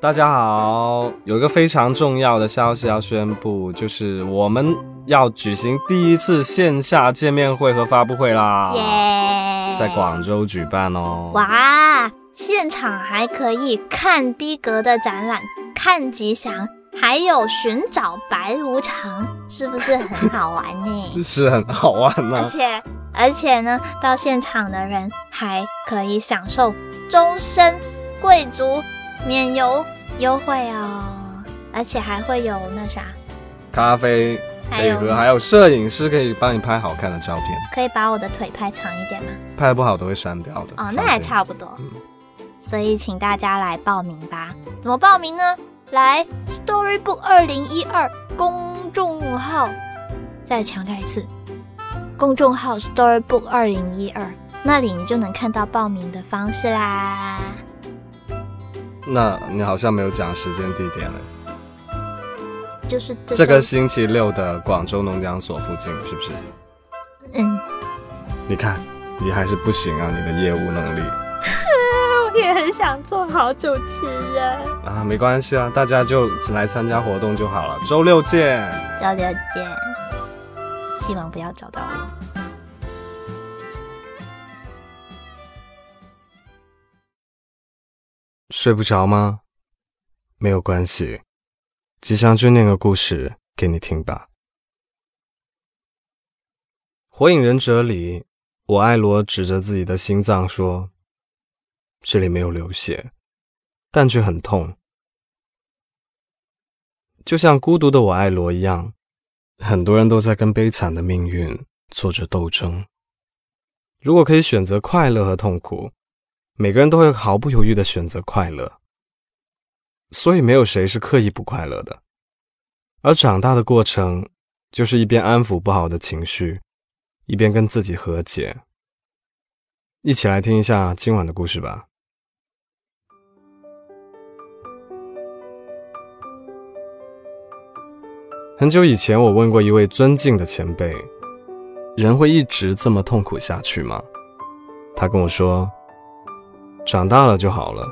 大家好，有一个非常重要的消息要宣布，就是我们要举行第一次线下见面会和发布会啦！耶，在广州举办哦。哇，现场还可以看逼格的展览，看吉祥，还有寻找白无常，是不是很好玩呢？是很好玩而。且而且呢，到现场的人还可以享受终身贵族免邮优惠哦，而且还会有那啥，咖啡可还有以喝，还有摄影师可以帮你拍好看的照片，可以把我的腿拍长一点吗？拍的不好都会删掉的。哦，那还差不多。嗯所以请大家来报名吧。怎么报名呢？来 Storybook 二零一二公众号，再强调一次，公众号 Storybook 二零一二，那里你就能看到报名的方式啦。那你好像没有讲时间地点了。就是这这个星期六的广州农讲所附近，是不是？嗯，你看，你还是不行啊，你的业务能力 我也很想做好主持人。啊，没关系啊，大家就来参加活动就好了。周六见。周六见，希望不要找到我。睡不着吗？没有关系，吉祥君念个故事给你听吧。《火影忍者》里，我爱罗指着自己的心脏说：“这里没有流血，但却很痛。”就像孤独的我爱罗一样，很多人都在跟悲惨的命运做着斗争。如果可以选择快乐和痛苦，每个人都会毫不犹豫的选择快乐，所以没有谁是刻意不快乐的。而长大的过程，就是一边安抚不好的情绪，一边跟自己和解。一起来听一下今晚的故事吧。很久以前，我问过一位尊敬的前辈：“人会一直这么痛苦下去吗？”他跟我说。长大了就好了。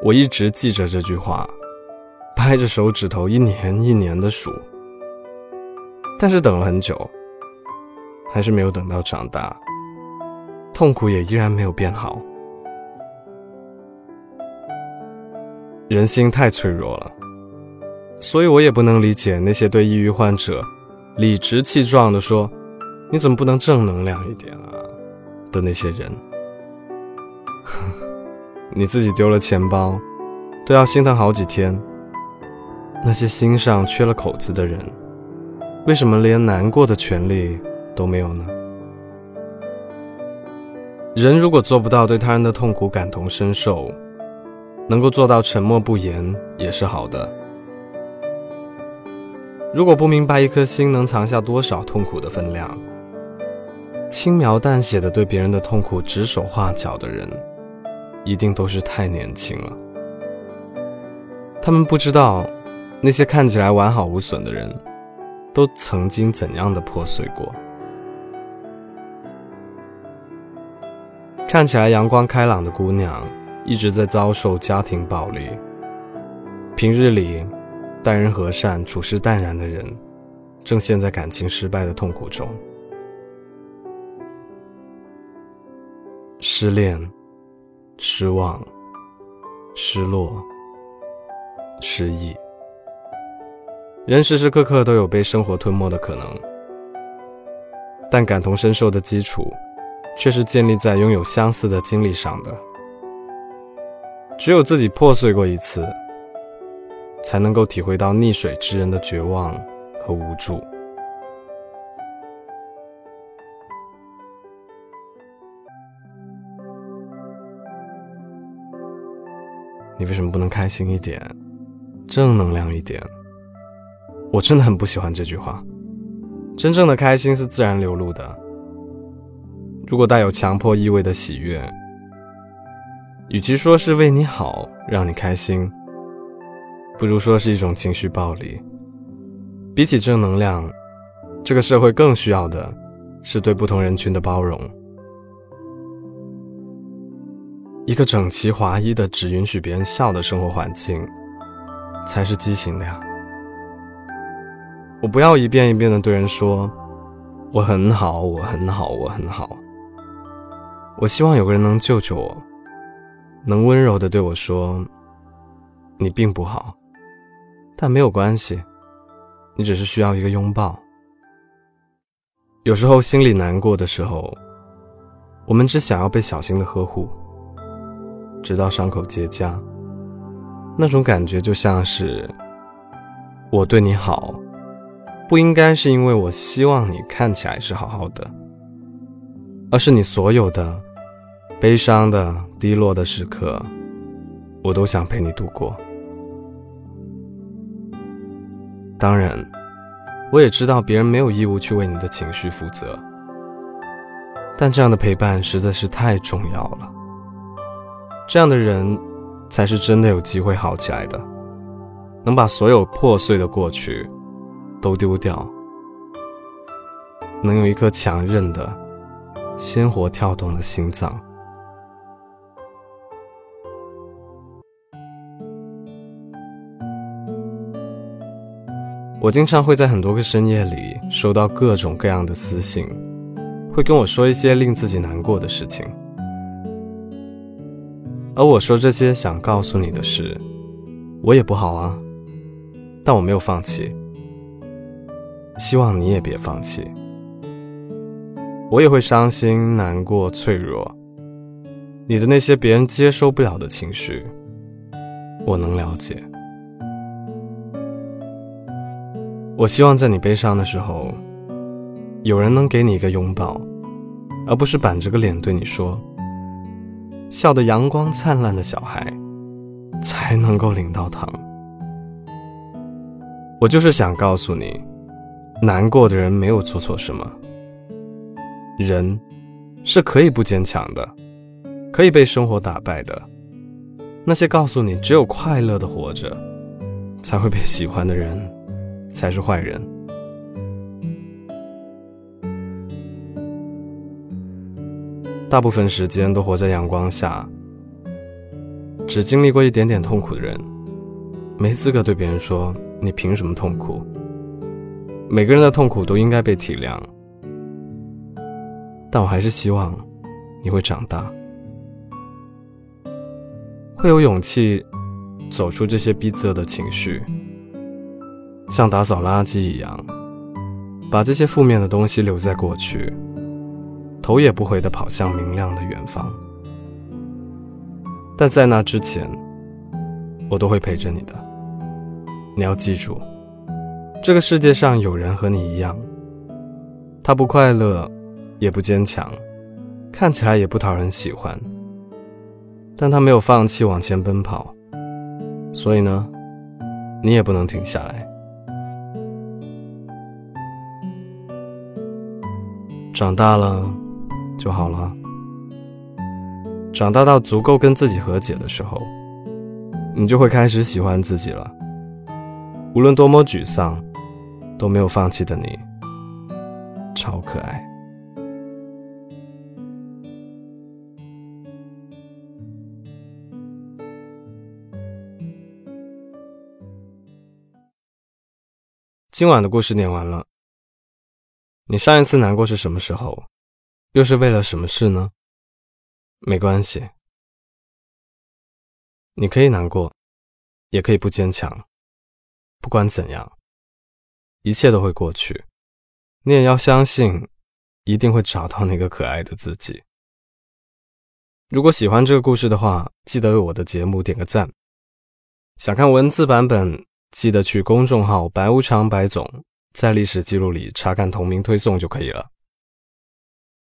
我一直记着这句话，掰着手指头一年一年的数，但是等了很久，还是没有等到长大，痛苦也依然没有变好。人心太脆弱了，所以我也不能理解那些对抑郁患者理直气壮地说：“你怎么不能正能量一点啊？”的那些人。你自己丢了钱包，都要心疼好几天。那些心上缺了口子的人，为什么连难过的权利都没有呢？人如果做不到对他人的痛苦感同身受，能够做到沉默不言也是好的。如果不明白一颗心能藏下多少痛苦的分量，轻描淡写的对别人的痛苦指手画脚的人，一定都是太年轻了。他们不知道，那些看起来完好无损的人，都曾经怎样的破碎过。看起来阳光开朗的姑娘，一直在遭受家庭暴力。平日里待人和善、处事淡然的人，正陷在感情失败的痛苦中。失恋。失望、失落、失意，人时时刻刻都有被生活吞没的可能，但感同身受的基础，却是建立在拥有相似的经历上的。只有自己破碎过一次，才能够体会到溺水之人的绝望和无助。你为什么不能开心一点，正能量一点？我真的很不喜欢这句话。真正的开心是自然流露的。如果带有强迫意味的喜悦，与其说是为你好，让你开心，不如说是一种情绪暴力。比起正能量，这个社会更需要的是对不同人群的包容。一个整齐划一的只允许别人笑的生活环境，才是畸形的呀。我不要一遍一遍的对人说我很好，我很好，我很好。我希望有个人能救救我，能温柔的对我说你并不好，但没有关系，你只是需要一个拥抱。有时候心里难过的时候，我们只想要被小心的呵护，直到伤口结痂。那种感觉就像是我对你好，不应该是因为我希望你看起来是好好的，而是你所有的悲伤的、低落的时刻，我都想陪你度过。当然。我也知道别人没有义务去为你的情绪负责，但这样的陪伴实在是太重要了。这样的人，才是真的有机会好起来的，能把所有破碎的过去都丢掉，能有一颗强韧的、鲜活跳动的心脏。我经常会在很多个深夜里收到各种各样的私信，会跟我说一些令自己难过的事情。而我说这些想告诉你的是，我也不好啊，但我没有放弃。希望你也别放弃。我也会伤心、难过、脆弱，你的那些别人接受不了的情绪，我能了解。我希望在你悲伤的时候，有人能给你一个拥抱，而不是板着个脸对你说：“笑得阳光灿烂的小孩，才能够领到糖。”我就是想告诉你，难过的人没有做错什么。人是可以不坚强的，可以被生活打败的。那些告诉你只有快乐的活着，才会被喜欢的人。才是坏人。大部分时间都活在阳光下，只经历过一点点痛苦的人，没资格对别人说你凭什么痛苦。每个人的痛苦都应该被体谅，但我还是希望你会长大，会有勇气走出这些逼仄的情绪。像打扫垃圾一样，把这些负面的东西留在过去，头也不回地跑向明亮的远方。但在那之前，我都会陪着你的。你要记住，这个世界上有人和你一样，他不快乐，也不坚强，看起来也不讨人喜欢，但他没有放弃往前奔跑。所以呢，你也不能停下来。长大了就好了。长大到足够跟自己和解的时候，你就会开始喜欢自己了。无论多么沮丧，都没有放弃的你，超可爱。今晚的故事念完了。你上一次难过是什么时候？又是为了什么事呢？没关系，你可以难过，也可以不坚强。不管怎样，一切都会过去。你也要相信，一定会找到那个可爱的自己。如果喜欢这个故事的话，记得为我的节目点个赞。想看文字版本，记得去公众号“白无常白总”。在历史记录里查看同名推送就可以了。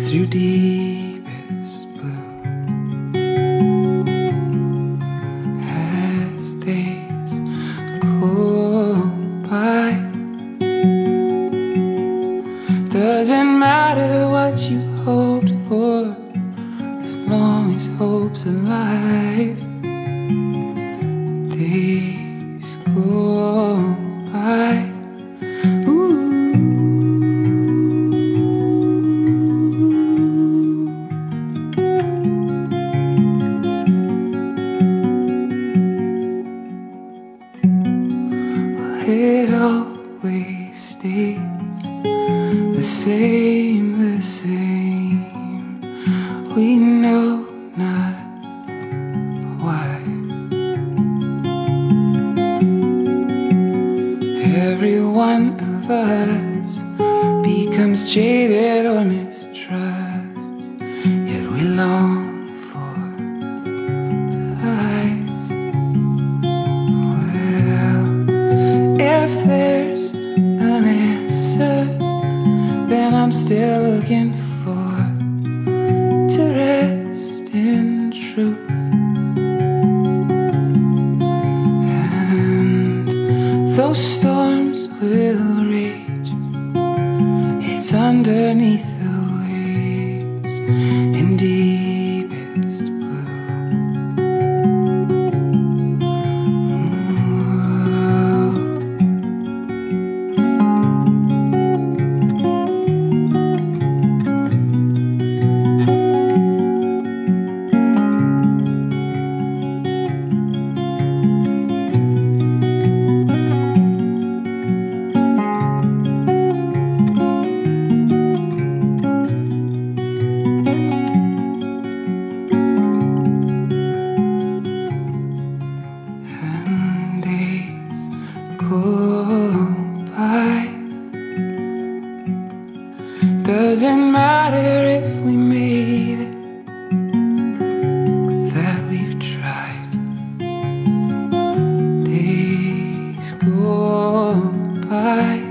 through deepest blue as days go by. Doesn't matter what you hoped for, as long as hope's alive. always stays the same. Goodbye. go by.